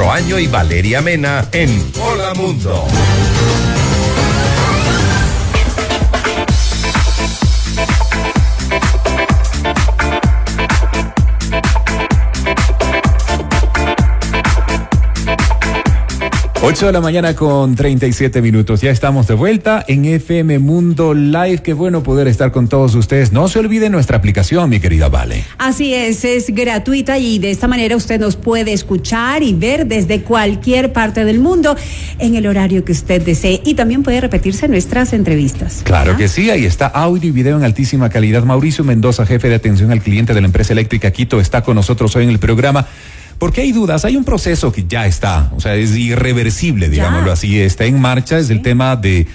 Proaño y Valeria Mena en Hola Mundo. 8 de la mañana con 37 minutos. Ya estamos de vuelta en FM Mundo Live. Qué bueno poder estar con todos ustedes. No se olvide nuestra aplicación, mi querida Vale. Así es, es gratuita y de esta manera usted nos puede escuchar y ver desde cualquier parte del mundo en el horario que usted desee y también puede repetirse nuestras entrevistas. Claro que sí, ahí está audio y video en altísima calidad. Mauricio Mendoza, jefe de atención al cliente de la empresa eléctrica Quito, está con nosotros hoy en el programa. Porque hay dudas, hay un proceso que ya está, o sea, es irreversible, digámoslo así, está en marcha, es el tema de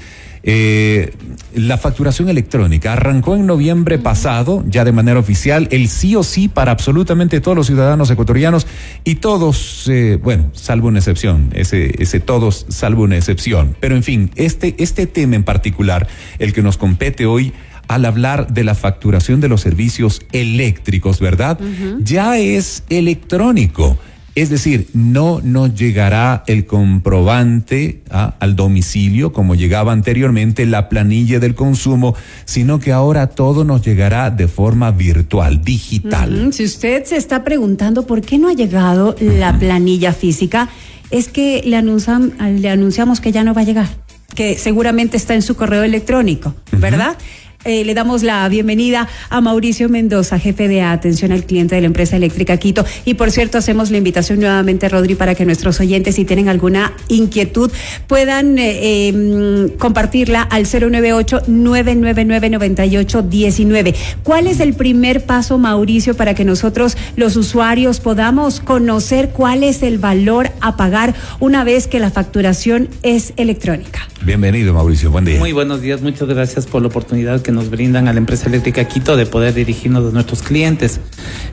eh, la facturación electrónica. Arrancó en noviembre pasado, ya de manera oficial, el sí o sí para absolutamente todos los ciudadanos ecuatorianos y todos, eh, bueno, salvo una excepción, ese, ese todos salvo una excepción. Pero en fin, este, este tema en particular, el que nos compete hoy, al hablar de la facturación de los servicios eléctricos, ¿verdad? Ya es electrónico. Es decir, no nos llegará el comprobante ¿ah? al domicilio como llegaba anteriormente la planilla del consumo, sino que ahora todo nos llegará de forma virtual, digital. Si usted se está preguntando por qué no ha llegado la planilla física, es que le, le anunciamos que ya no va a llegar, que seguramente está en su correo electrónico, ¿verdad? Eh, le damos la bienvenida a Mauricio Mendoza, jefe de atención al cliente de la empresa eléctrica Quito. Y por cierto, hacemos la invitación nuevamente, Rodri, para que nuestros oyentes, si tienen alguna inquietud, puedan eh, em, compartirla al 098-999-9819. ¿Cuál es el primer paso, Mauricio, para que nosotros, los usuarios, podamos conocer cuál es el valor a pagar una vez que la facturación es electrónica? Bienvenido, Mauricio. Buen día. Muy buenos días. Muchas gracias por la oportunidad que nos brindan a la empresa eléctrica Quito de poder dirigirnos a nuestros clientes.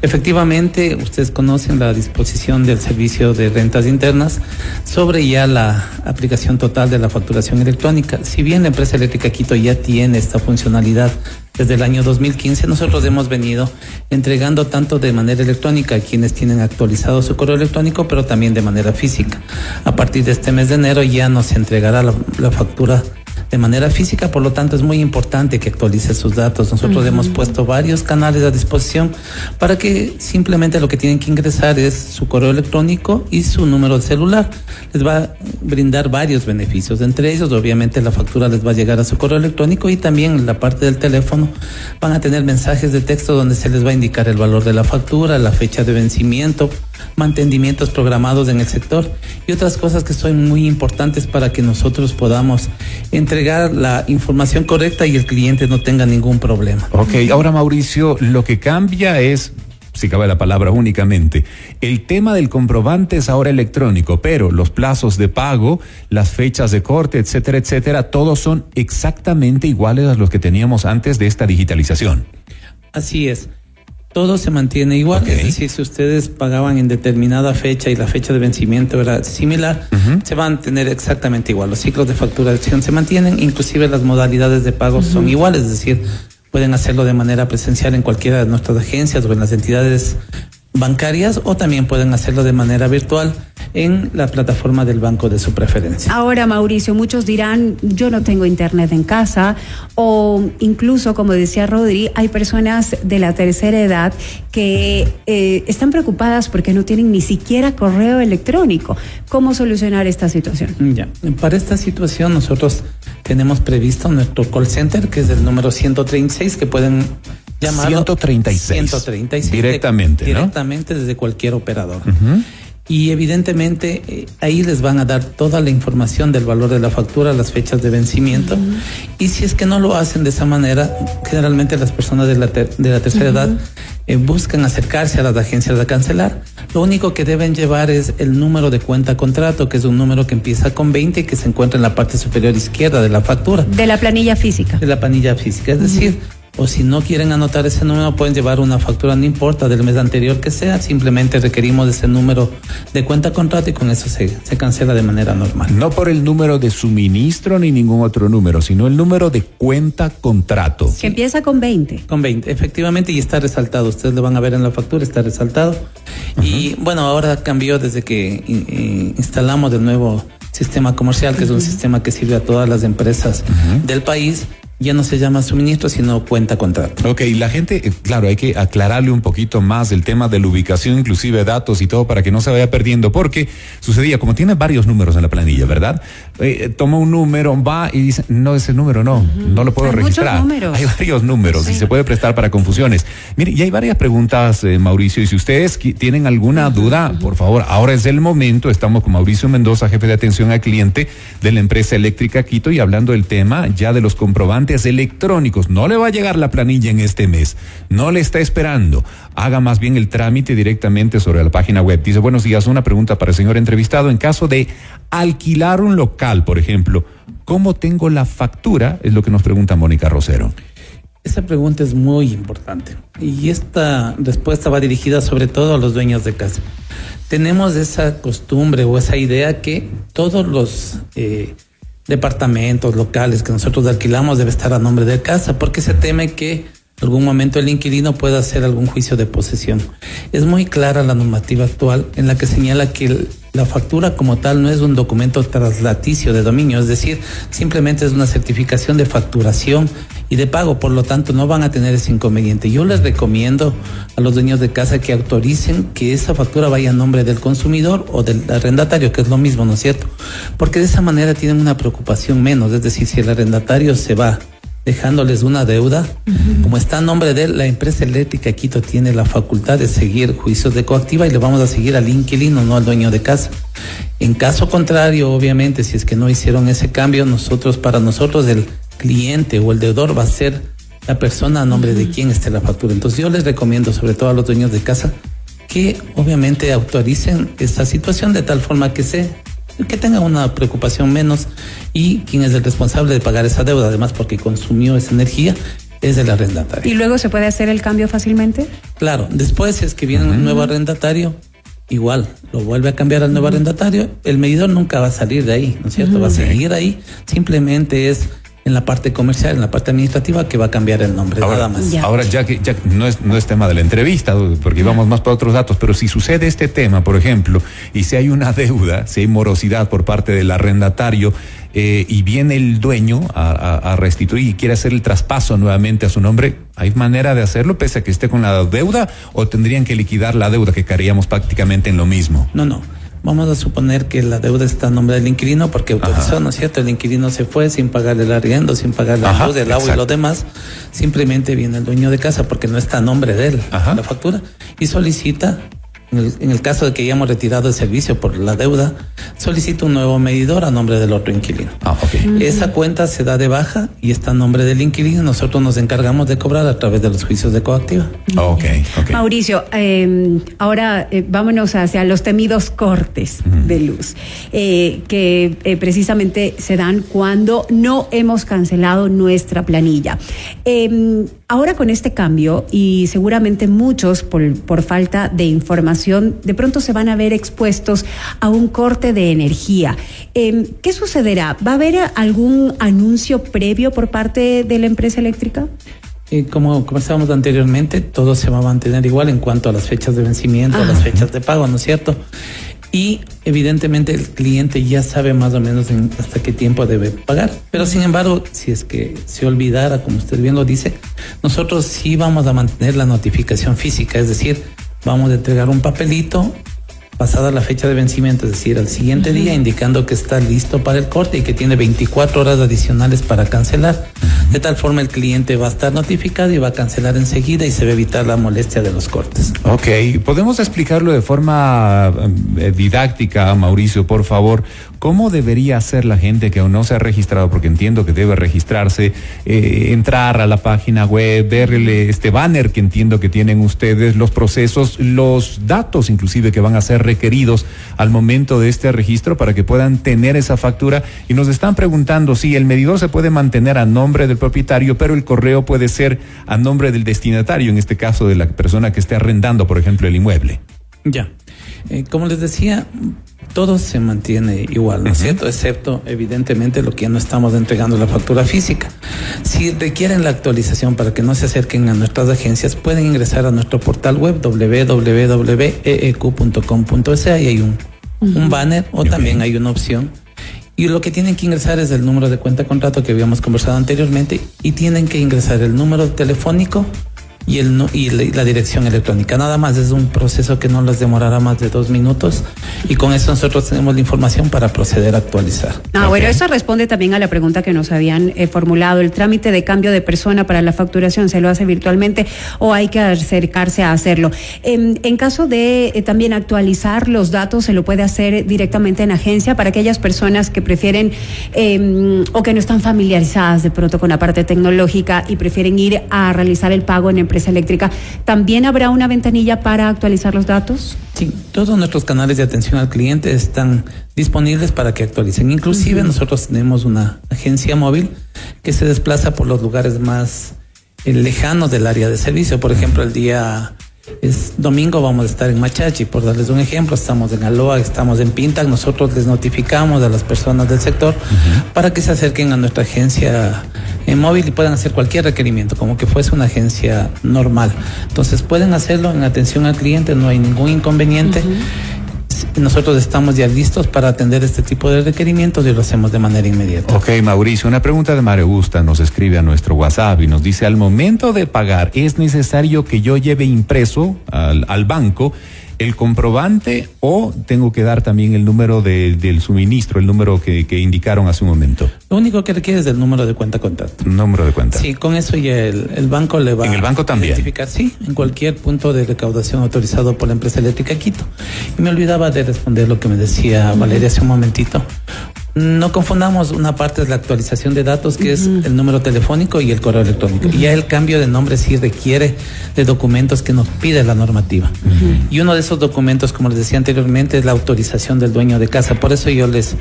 Efectivamente, ustedes conocen la disposición del servicio de rentas internas sobre ya la aplicación total de la facturación electrónica. Si bien la empresa eléctrica Quito ya tiene esta funcionalidad desde el año 2015 nosotros hemos venido entregando tanto de manera electrónica a quienes tienen actualizado su correo electrónico, pero también de manera física. A partir de este mes de enero ya nos entregará la, la factura de manera física, por lo tanto es muy importante que actualice sus datos. Nosotros hemos puesto varios canales a disposición para que simplemente lo que tienen que ingresar es su correo electrónico y su número de celular. Les va a brindar varios beneficios, entre ellos obviamente la factura les va a llegar a su correo electrónico y también en la parte del teléfono van a tener mensajes de texto donde se les va a indicar el valor de la factura, la fecha de vencimiento, mantenimientos programados en el sector y otras cosas que son muy importantes para que nosotros podamos entregar la información correcta y el cliente no tenga ningún problema. Ok, ahora Mauricio, lo que cambia es si cabe la palabra únicamente. El tema del comprobante es ahora electrónico, pero los plazos de pago, las fechas de corte, etcétera, etcétera, todos son exactamente iguales a los que teníamos antes de esta digitalización. Así es todo se mantiene igual. Es decir, si ustedes pagaban en determinada fecha y la fecha de vencimiento era similar, se van a tener exactamente igual. Los ciclos de facturación se mantienen, inclusive las modalidades de pago son iguales, es decir, pueden hacerlo de manera presencial en cualquiera de nuestras agencias o en las entidades bancarias o también pueden hacerlo de manera virtual en la plataforma del banco de su preferencia. Ahora, Mauricio, muchos dirán, yo no tengo internet en casa o incluso, como decía Rodri, hay personas de la tercera edad que eh, están preocupadas porque no tienen ni siquiera correo electrónico. ¿Cómo solucionar esta situación? Ya, para esta situación nosotros tenemos previsto nuestro call center, que es el número 136, que pueden llamar 136. 136. Directamente. directamente desde cualquier operador y evidentemente eh, ahí les van a dar toda la información del valor de la factura, las fechas de vencimiento y si es que no lo hacen de esa manera, generalmente las personas de la, de la tercera edad eh, buscan acercarse a las agencias a cancelar. Lo único que deben llevar es el número de cuenta contrato, que es un número que empieza con 20 y que se encuentra en la parte superior izquierda de la factura. De la planilla física. De la planilla física, es decir, o si no quieren anotar ese número pueden llevar una factura, no importa del mes anterior que sea, simplemente requerimos ese número de cuenta contrato y con eso se, se cancela de manera normal. No por el número de suministro ni ningún otro número, sino el número de cuenta contrato. Que empieza con 20. Con 20, efectivamente, y está resaltado. Ustedes lo van a ver en la factura, está resaltado. Y bueno, ahora cambió desde que eh, instalamos el nuevo sistema comercial, que es un sistema que sirve a todas las empresas del país ya no se llama suministro, sino cuenta contrato. Ok, la gente, eh, claro, hay que aclararle un poquito más el tema de la ubicación, inclusive datos y todo, para que no se vaya perdiendo, porque sucedía, como tiene varios números en la planilla, ¿verdad? Eh, toma un número, va y dice, no, ese número no, no lo puedo Hay registrar. muchos números. Hay varios números y se puede prestar para confusiones. Mire, y hay varias preguntas, eh, Mauricio, y si ustedes tienen alguna duda, por favor, ahora es el momento, estamos con Mauricio Mendoza, jefe de atención al cliente de la empresa eléctrica Quito, y hablando del tema ya de los comprobantes electrónicos. No le va a llegar la planilla en este mes, no le está esperando. Haga más bien el trámite directamente sobre la página web. Dice, buenos días, una pregunta para el señor entrevistado. En caso de alquilar un local, por ejemplo, ¿cómo tengo la factura? Es lo que nos pregunta Mónica Rosero. Esa pregunta es muy importante y esta respuesta va dirigida sobre todo a los dueños de casa. Tenemos esa costumbre o esa idea que todos los eh, departamentos locales que nosotros alquilamos debe estar a nombre de casa porque se teme que algún momento el inquilino pueda hacer algún juicio de posesión. Es muy clara la normativa actual en la que señala que la factura como tal no es un documento traslaticio de dominio, es decir, simplemente es una certificación de facturación y de pago, por lo tanto no van a tener ese inconveniente. Yo les recomiendo a los dueños de casa que autoricen que esa factura vaya a nombre del consumidor o del arrendatario, que es lo mismo, ¿no es cierto? Porque de esa manera tienen una preocupación menos, es decir, si el arrendatario se va dejándoles una deuda, como está a nombre de él, la empresa eléctrica Quito tiene la facultad de seguir juicios de coactiva y le vamos a seguir al inquilino, no al dueño de casa. En caso contrario, obviamente, si es que no hicieron ese cambio, nosotros, para nosotros, el cliente o el deudor va a ser la persona a nombre de quien esté la factura. Entonces yo les recomiendo, sobre todo a los dueños de casa, que obviamente autoricen esta situación de tal forma que se que tengan una preocupación menos y quien es el responsable de pagar esa deuda, además porque consumió esa energía, es el arrendatario. ¿Y luego se puede hacer el cambio fácilmente? Claro, después si es que viene un nuevo arrendatario, igual lo vuelve a cambiar al nuevo arrendatario, el medidor nunca va a salir de ahí, ¿no es cierto? Va a seguir ahí, simplemente es en la parte comercial, en la parte administrativa que va a cambiar el nombre, nada más. Ya. Ahora, ya que ya que no es, no es tema de la entrevista, porque vamos más para otros datos, pero si sucede este tema, por ejemplo, y si hay una deuda, si hay morosidad por parte del arrendatario, eh, y viene el dueño a, a- a restituir y quiere hacer el traspaso nuevamente a su nombre, ¿hay manera de hacerlo pese a que esté con la deuda o tendrían que liquidar la deuda que caeríamos prácticamente en lo mismo? No, no. Vamos a suponer que la deuda está a nombre del inquilino porque autorizó, ¿no es cierto? El inquilino se fue sin pagar el arriendo, sin pagar la Ajá, luz, el agua y lo demás. Simplemente viene el dueño de casa porque no está a nombre de él Ajá. la factura y solicita, en el, en el caso de que hayamos retirado el servicio por la deuda, solicita un nuevo medidor a nombre del otro inquilino. Ah, ok. Esa cuenta se da de baja y está a nombre del inquilino. Nosotros nos encargamos de cobrar a través de los juicios de coactiva. Ok, ok. Mauricio, eh, ahora eh, vámonos hacia los temidos cortes de luz, eh, que eh, precisamente se dan cuando no hemos cancelado nuestra planilla. Eh, ahora con este cambio, y seguramente muchos por, por falta de información, de pronto se van a ver expuestos a un corte de energía. Eh, ¿Qué sucederá? ¿Va a haber algún anuncio previo por parte de la empresa eléctrica? Eh, como comenzábamos anteriormente, todo se va a mantener igual en cuanto a las fechas de vencimiento, a las fechas de pago, ¿no es cierto? Y evidentemente el cliente ya sabe más o menos en hasta qué tiempo debe pagar. Pero sin embargo, si es que se olvidara, como usted bien lo dice, nosotros sí vamos a mantener la notificación física, es decir, vamos a entregar un papelito pasada la fecha de vencimiento, es decir, al siguiente día, indicando que está listo para el corte y que tiene 24 horas adicionales para cancelar. De tal forma el cliente va a estar notificado y va a cancelar enseguida y se va a evitar la molestia de los cortes. Ok, ¿podemos explicarlo de forma eh, didáctica, Mauricio, por favor? ¿Cómo debería hacer la gente que aún no se ha registrado? Porque entiendo que debe registrarse, eh, entrar a la página web, verle este banner que entiendo que tienen ustedes, los procesos, los datos inclusive que van a ser requeridos al momento de este registro para que puedan tener esa factura. Y nos están preguntando si el medidor se puede mantener a nombre del propietario, pero el correo puede ser a nombre del destinatario, en este caso de la persona que esté arrendando, por ejemplo, el inmueble. Ya. Eh, como les decía, todo se mantiene igual, ¿no es cierto? Excepto, evidentemente, lo que ya no estamos entregando la factura física. Si requieren la actualización para que no se acerquen a nuestras agencias, pueden ingresar a nuestro portal web www.eeq.com.es y hay un, un banner o también hay una opción. Y lo que tienen que ingresar es el número de cuenta contrato que habíamos conversado anteriormente y tienen que ingresar el número telefónico y, el, y la dirección electrónica. Nada más es un proceso que no les demorará más de dos minutos y con eso nosotros tenemos la información para proceder a actualizar. Ah, okay. bueno, eso responde también a la pregunta que nos habían eh, formulado. ¿El trámite de cambio de persona para la facturación se lo hace virtualmente o hay que acercarse a hacerlo? En, en caso de eh, también actualizar los datos, se lo puede hacer directamente en agencia para aquellas personas que prefieren eh, o que no están familiarizadas de pronto con la parte tecnológica y prefieren ir a realizar el pago en empresa eléctrica. ¿También habrá una ventanilla para actualizar los datos? Sí, todos nuestros canales de atención al cliente están disponibles para que actualicen. Inclusive uh -huh. nosotros tenemos una agencia móvil que se desplaza por los lugares más eh, lejanos del área de servicio. Por ejemplo, el día es domingo vamos a estar en Machachi, por darles un ejemplo, estamos en Aloa, estamos en Pintac, nosotros les notificamos a las personas del sector uh -huh. para que se acerquen a nuestra agencia en móvil y puedan hacer cualquier requerimiento, como que fuese una agencia normal. Entonces pueden hacerlo en atención al cliente, no hay ningún inconveniente. Uh -huh nosotros estamos ya listos para atender este tipo de requerimientos y lo hacemos de manera inmediata. Ok, Mauricio, una pregunta de Mario Gusta nos escribe a nuestro WhatsApp y nos dice, al momento de pagar, ¿es necesario que yo lleve impreso al, al banco el comprobante o tengo que dar también el número de, del suministro, el número que, que, indicaron hace un momento? Lo único que requiere es el número de cuenta contacto. Número de cuenta. Sí, con eso ya el, el banco le va ¿En el banco también? a identificar, sí, en cualquier punto de recaudación autorizado por la empresa eléctrica Quito. Y me olvidaba de responder lo que me decía Valeria hace un momentito. No confundamos una parte de la actualización de datos, que uh -huh. es el número telefónico y el correo electrónico. Uh -huh. Ya el cambio de nombre sí requiere de documentos que nos pide la normativa. Uh -huh. Y uno de esos documentos, como les decía anteriormente, es la autorización del dueño de casa. Por eso yo les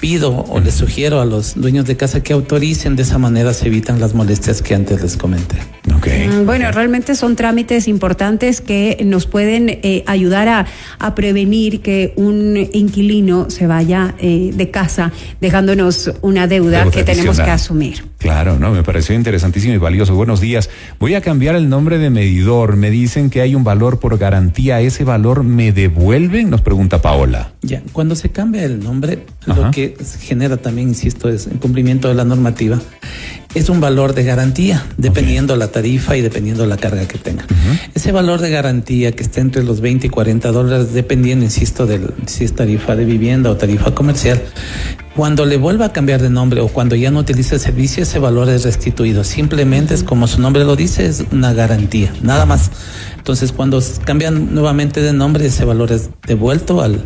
pido o les sugiero a los dueños de casa que autoricen, de esa manera se evitan las molestias que antes les comenté. Okay. Mm, bueno, realmente son trámites importantes que nos pueden eh, ayudar a, a, prevenir que un inquilino se vaya eh, de casa dejándonos una deuda, deuda que tenemos que asumir. Claro, no, me pareció interesantísimo y valioso. Buenos días. Voy a cambiar el nombre de medidor. Me dicen que hay un valor por garantía. ¿Ese valor me devuelven? Nos pregunta Paola. Ya, cuando se cambia el nombre, Ajá. lo que genera también, insisto, es en cumplimiento de la normativa, es un valor de garantía, dependiendo okay. la tarifa y dependiendo la carga que tenga. Uh -huh. Ese valor de garantía que está entre los 20 y 40 dólares, dependiendo, insisto, de si es tarifa de vivienda o tarifa comercial, cuando le vuelva a cambiar de nombre o cuando ya no utilice el servicio, ese valor es restituido. Simplemente es como su nombre lo dice, es una garantía, nada más. Entonces, cuando cambian nuevamente de nombre, ese valor es devuelto al,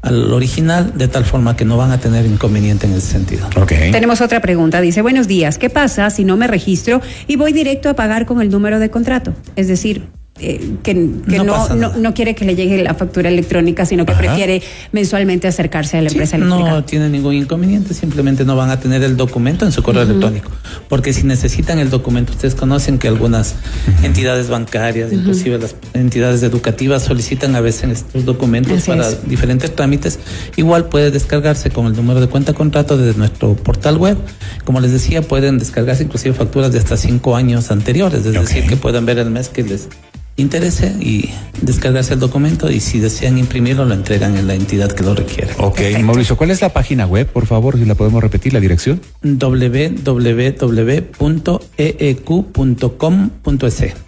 al original de tal forma que no van a tener inconveniente en ese sentido. Okay. Tenemos otra pregunta. Dice, buenos días, ¿qué pasa si no me registro y voy directo a pagar con el número de contrato? Es decir, eh, que, que no, no, no, no, quiere que le llegue la factura electrónica, sino que Ajá. prefiere mensualmente acercarse a la sí, empresa eléctrica. No tiene ningún inconveniente, simplemente no van a tener el documento en su correo uh -huh. electrónico. Porque si necesitan el documento, ustedes conocen que algunas uh -huh. entidades bancarias, uh -huh. inclusive las entidades educativas, solicitan a veces estos documentos Así para es. diferentes trámites. Igual puede descargarse con el número de cuenta contrato desde nuestro portal web. Como les decía, pueden descargarse inclusive facturas de hasta cinco años anteriores, es okay. decir, que puedan ver el mes que les interese y descargarse el documento y si desean imprimirlo lo entregan en la entidad que lo requiere. Ok, Perfecto. Mauricio, ¿cuál es la página web, por favor, si la podemos repetir, la dirección? www.eeq.com.es.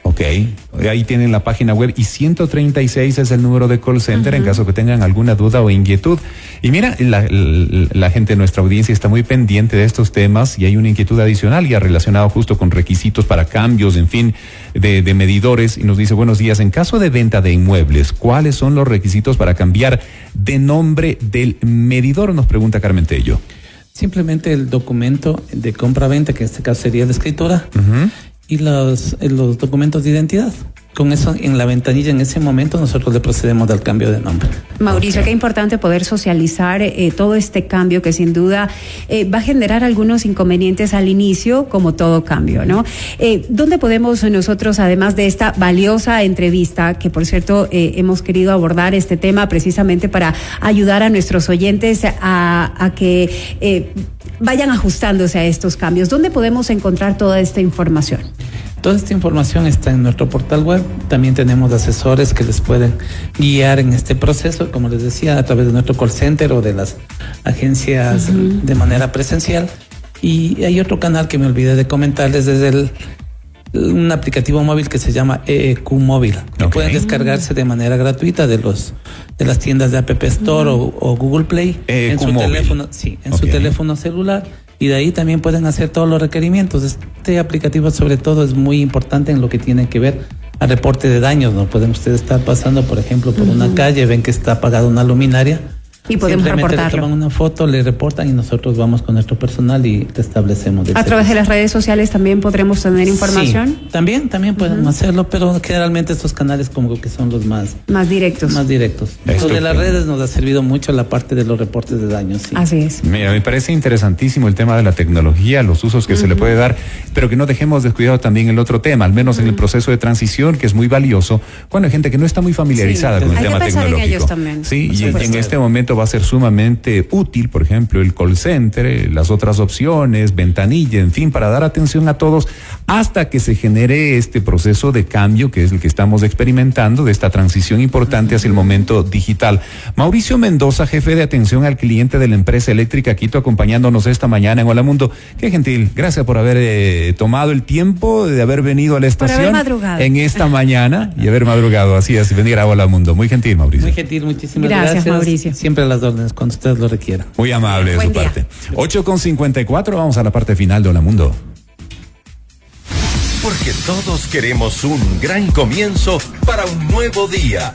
Ok, ahí tienen la página web y 136 es el número de call center uh -huh. en caso que tengan alguna duda o inquietud. Y mira, la, la, la, gente de nuestra audiencia está muy pendiente de estos temas y hay una inquietud adicional ya relacionado justo con requisitos para cambios, en fin, de, de medidores y nos dice dice, buenos días, en caso de venta de inmuebles, ¿cuáles son los requisitos para cambiar de nombre del medidor? Nos pregunta Carmen Tello. Simplemente el documento de compra-venta, que en este caso sería la escritura, y los, los documentos de identidad con eso en la ventanilla en ese momento nosotros le procedemos al cambio de nombre. Mauricio, qué importante poder socializar eh, todo este cambio que sin duda eh, va a generar algunos inconvenientes al inicio, como todo cambio, ¿no? Eh, ¿Dónde podemos nosotros, además de esta valiosa entrevista, que por cierto eh, hemos querido abordar este tema precisamente para ayudar a nuestros oyentes a, que eh, vayan ajustándose a estos cambios, ¿dónde podemos encontrar toda esta información? Toda esta información está en nuestro portal web. También tenemos asesores que les pueden guiar en este proceso, como les decía, a través de nuestro call center o de las agencias uh -huh. de manera presencial. Y hay otro canal que me olvidé de comentarles desde el un aplicativo móvil que se llama EEQ Móvil, que okay. pueden descargarse de manera gratuita de los de las tiendas de App Store uh -huh. o, o, Google Play EEQ en su móvil. teléfono, sí, en okay. su teléfono celular y de ahí también pueden hacer todos los requerimientos. Este aplicativo sobre todo es muy importante en lo que tiene que ver a reporte de daños, ¿no? Pueden ustedes estar pasando, por ejemplo, por uh -huh. una calle, ven que está apagada una luminaria y podemos reportarlo. Le toman una foto, le reportan y nosotros vamos con nuestro personal y te establecemos. A través de las redes sociales también podremos tener información. Sí, también, también podemos uh -huh. hacerlo, pero generalmente estos canales como que son los más más directos. Más directos. Esto de las redes nos ha servido mucho la parte de los reportes de daños. Sí. Así es. Mira, me parece interesantísimo el tema de la tecnología, los usos que uh -huh. se le puede dar, pero que no dejemos descuidado también el otro tema, al menos uh -huh. en el proceso de transición, que es muy valioso, cuando hay gente que no está muy familiarizada sí, con el hay tema que tecnológico. En ellos también. Sí, y en, en este momento va a ser sumamente útil, por ejemplo, el call center, eh, las otras opciones, ventanilla, en fin, para dar atención a todos hasta que se genere este proceso de cambio que es el que estamos experimentando, de esta transición importante hacia el momento digital. Mauricio Mendoza, jefe de atención al cliente de la empresa eléctrica Quito, acompañándonos esta mañana en Hola Mundo. Qué gentil, gracias por haber eh, tomado el tiempo de haber venido a la estación en esta mañana y haber madrugado. Así es, venir a Hola Mundo. Muy gentil, Mauricio. Muy gentil, muchísimas gracias. Gracias, Mauricio. Siempre a las órdenes cuando ustedes lo requieran. Muy amable de Buen su día. parte. 8 con 54, vamos a la parte final de Hola Mundo. Porque todos queremos un gran comienzo para un nuevo día.